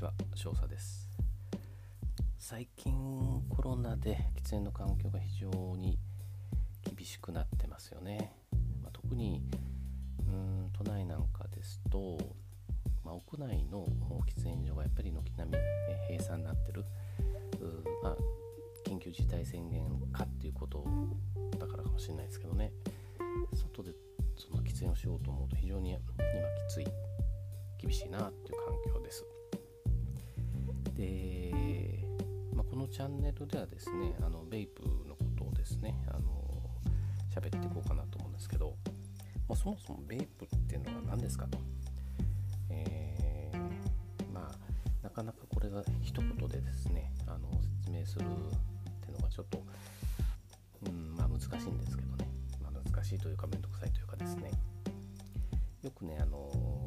ちは少佐です。最近コロナで喫煙の環境が非常に厳しくなってますよね、まあ、特にうん都内なんかですと、まあ、屋内の喫煙所がやっぱり軒並み閉鎖になってる。まあ、緊急事態宣言かっていうことだからかもしれないですけどね。外でその喫煙をしようと思うと非常に今きつい厳しいなっていう環境です。で、まあ、このチャンネルではですねあのベイプのことをですねあの喋っていこうかなと思うんですけど、まあ、そもそもベイプっていうのは何ですかと、えー、まあなかなかこれが一言でですねあの説明するっていうのがちょっと、うんまあ、難しいんですけどね、まあ、難しいというか面倒くさいというかですね。よくねあの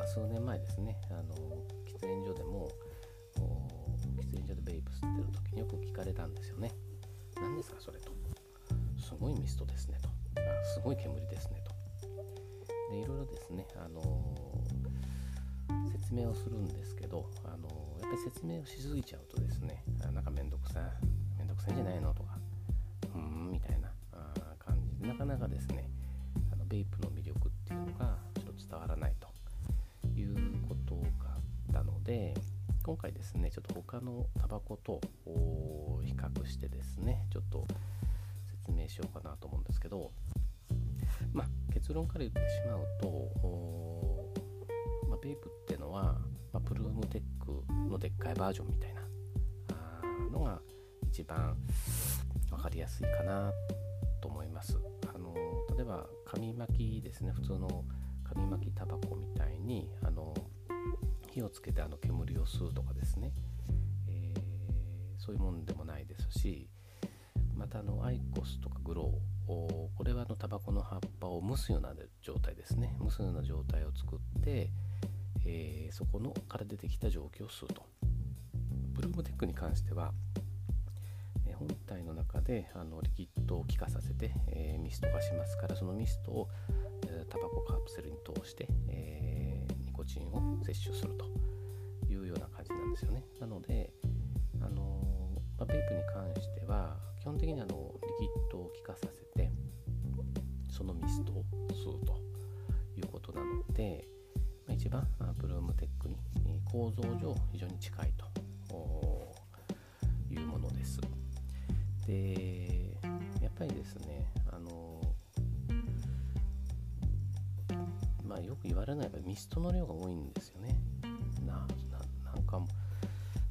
ま、数年前ですねあの喫煙所でも喫煙所でベイプ吸ってる時によく聞かれたんですよね。何ですかそれと。すごいミストですねと。あすごい煙ですねと。でいろいろですねあの説明をするんですけどあのやっぱり説明をしすぎちゃうとですねあなんかめんどくさいめんどくさいんじゃないのとかうんみたいな感じでなかなかですねあのベイプので今回ですねちょっと他のタバコと比較してですねちょっと説明しようかなと思うんですけどまあ結論から言ってしまうと、まあ、ベープってのは、ま、プルームテックのでっかいバージョンみたいなのが一番分かりやすいかなと思います。あの例えば紙巻きですね普通の紙巻きタバコみたいにあの火をつけてあの煙を吸うとかですね、えー、そういうもんでもないですしまたあのアイコスとかグローこれはあのタバコの葉っぱを蒸すような状態ですね。蒸すような状態を作って、えー、そこのから出てきた蒸気を吸うと。ブルームテックに関しては本体の中であのリキッドを気化させて、えー、ミスト化しますからそのミストをタバコカプセルに通して、えー、ニコチンを摂取するというような感じなんですよね。なので、あのまあ、ベイプに関しては基本的にあのリキッドを気化させてそのミストを吸うということなので、まあ、一番プルームテックに構造上非常に近いというものです。でやっぱりですねあのまあよく言われないミストの量が多いんですよね。ななんか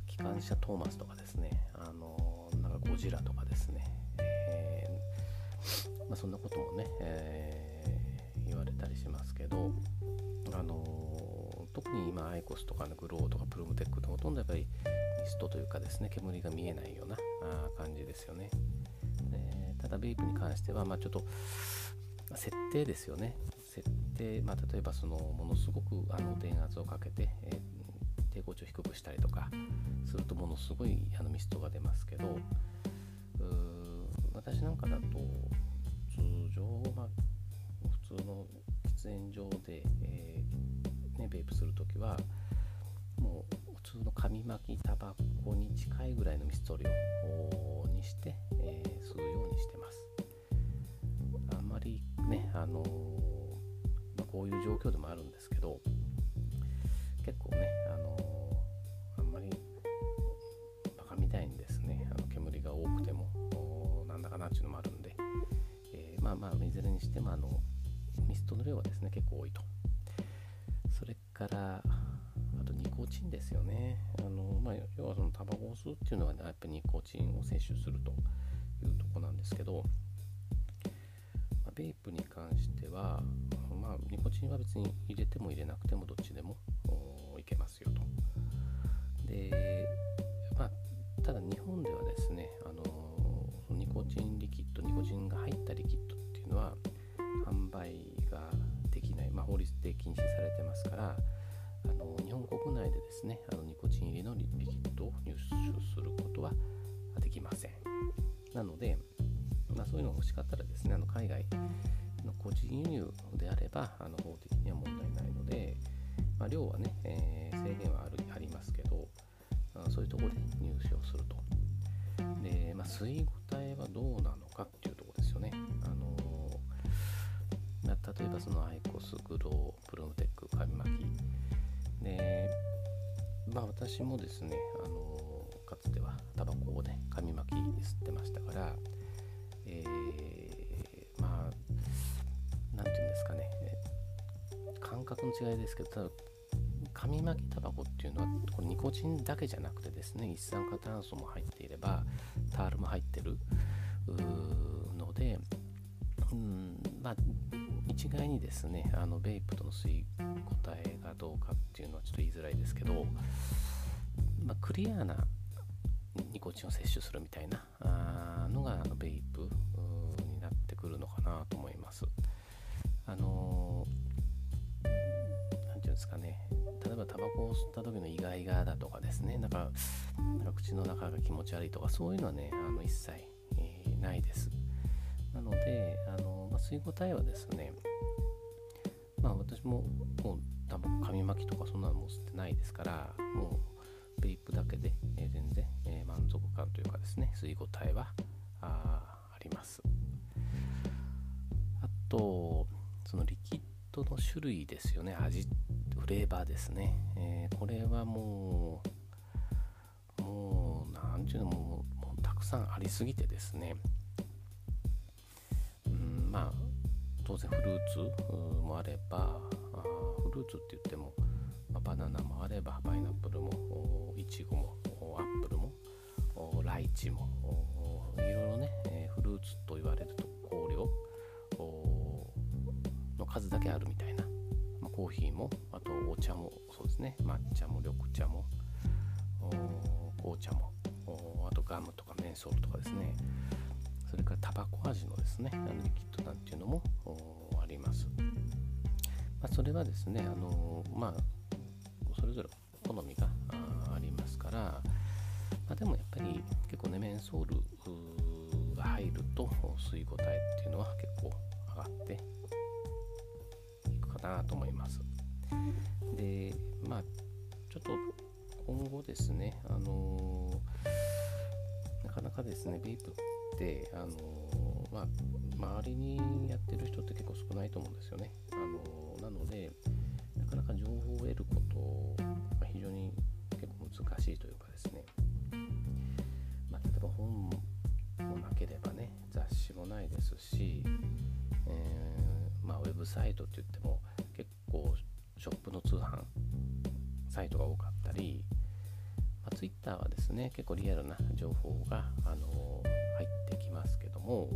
機関車トーマスとかですね。あのなんかゴジラとかですね、えー、まあ、そんなこともね、えー、言われたりしますけどあの特に今アイコスとか、ね、グローとかプルムテックってほとんどやっぱりミストというかですね煙が見えないようなあ感じですよね。ただベイプに関しては、まあ、ちょっと設定ですよね。設定、まあ、例えばそのものすごくあの電圧をかけて、えー、抵抗値を低くしたりとかするとものすごいあのミストが出ますけど私なんかだと通常、まあ、普通の喫煙所で、えー、ね、ベイプするときはもう普通の紙巻きタバコに近いぐらいのミスト量にして、えー、吸うようにしてます。あんまりねあのー、こういう状況でもあるんですけど結構ねあの、あんまりバカみたいにですねあの煙が多くてもなんだかなっていうのもあるんで、えー、まあまあいずれにしてもあのミストの量はですね結構多いとそれからあとニコチンですよね。あのまあ、要はそのタバコを吸うっていうのは、ね、やっぱりニコチンを摂取するというとこなんですけど、ベイプに関しては、まあ、ニコチンは別に入れても入れなくてもどっちでもいけますよと。で、まあ、ただ日本ではですね、あのニコチンリキッド、ニコチンが入ったリキッドっていうのは販売ができない、まあ、法律で禁止されてますから、あの日本国内でですねあのニコチン入りのリキッドを入手することはできませんなので、そういうのが欲しかったらですねあの海外の個人輸入であればあの法的には問題ないので、まあ、量はね、えー、制限はあるありますけどあそういうところで入手をすると。で、まあ、吸い応えはどうなのかっていうとこですよね。あのま、例えばそのアイコスグロープルムテック紙巻き。でまあ私もですねあのかつてはタバコをね紙巻き吸ってましたから感覚の違いですけどただ紙巻きタバコっていうのはこれニコチンだけじゃなくてですね一酸化炭素も入っていればタールも入ってるのでうんまあ一概にですねあのベイプとの吸い応えがどうかっていうのはちょっと言いづらいですけど、まあ、クリアなニコチンを摂取するみたいなのがベイプになってくるのかなと思います。ですかね。例えばタバコを吸った時のイガイガだとかですね。なんか口の中が気持ち悪いとかそういうのはねあの一切、えー、ないです。なのであの、まあ、吸い応えはですねまあ私ももう多分紙巻きとかそんなのも吸ってないですからもうベイプだけで、えー、全然、えー、満足感というかですね吸い応えはああります。あとそのリキッドの種類ですよね。味フレーバーですね、えー、これはもうもう何ていうのももうたくさんありすぎてですね。うんまあ当然フルーツもあればフルーツって言っても、まあ、バナナもあればパイナップルもイチゴもアップルもライチもいろいろね、えー、フルーツと言われると香料の数だけあるみたいな、コーヒーもあとお茶もそうですね。抹茶も緑茶も紅茶もあとガムとかメンソールとかですね。それからタバコ味のですねあのリキッドなんていうのもあります、まあ、それはですねあのまあそれぞれ好みがありますから、まあ、でもやっぱり結構ねメンソールが入ると吸い応えっていうのは結構上がってかなと思います。でまあちょっと今後ですねあの、なかなかですねベイプってあの、まあ周りにやってる人って結構少ないと思うんですよね。あの、なのでなかなか情報を得ることが非常に結構難しいというかですね、まあ、例えば本もなければね雑誌もないですし、あ、ウェブサイトって言っても結構ショップの通販サイトが多かったり、まあ、Twitter はですね結構リアルな情報が、あの入ってきますけども、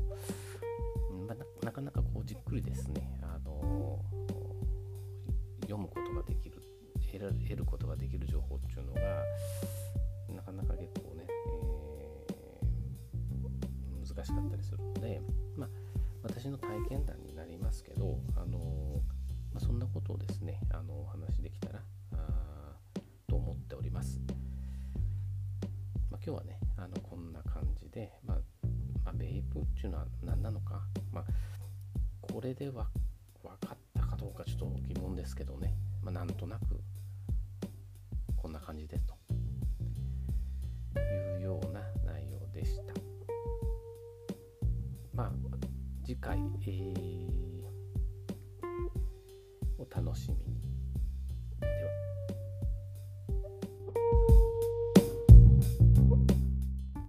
まあ、なかなかこうじっくりですね、あの読むことができる得ることができる情報っていうのがなかなか結構ね、えー、難しかったりするので、まあ、私の体験談なりますけど、あのまあ、そんなことをですねあのお話できたらと思っております。まあ、今日はねあのこんな感じで、まあまあ、ベイプっていうのは何なのか、まあ、これでは分かったかどうかちょっと疑問ですけどね、まあ、なんとなくこんな感じですというような内容でした。まあ次回、えー、楽しみ。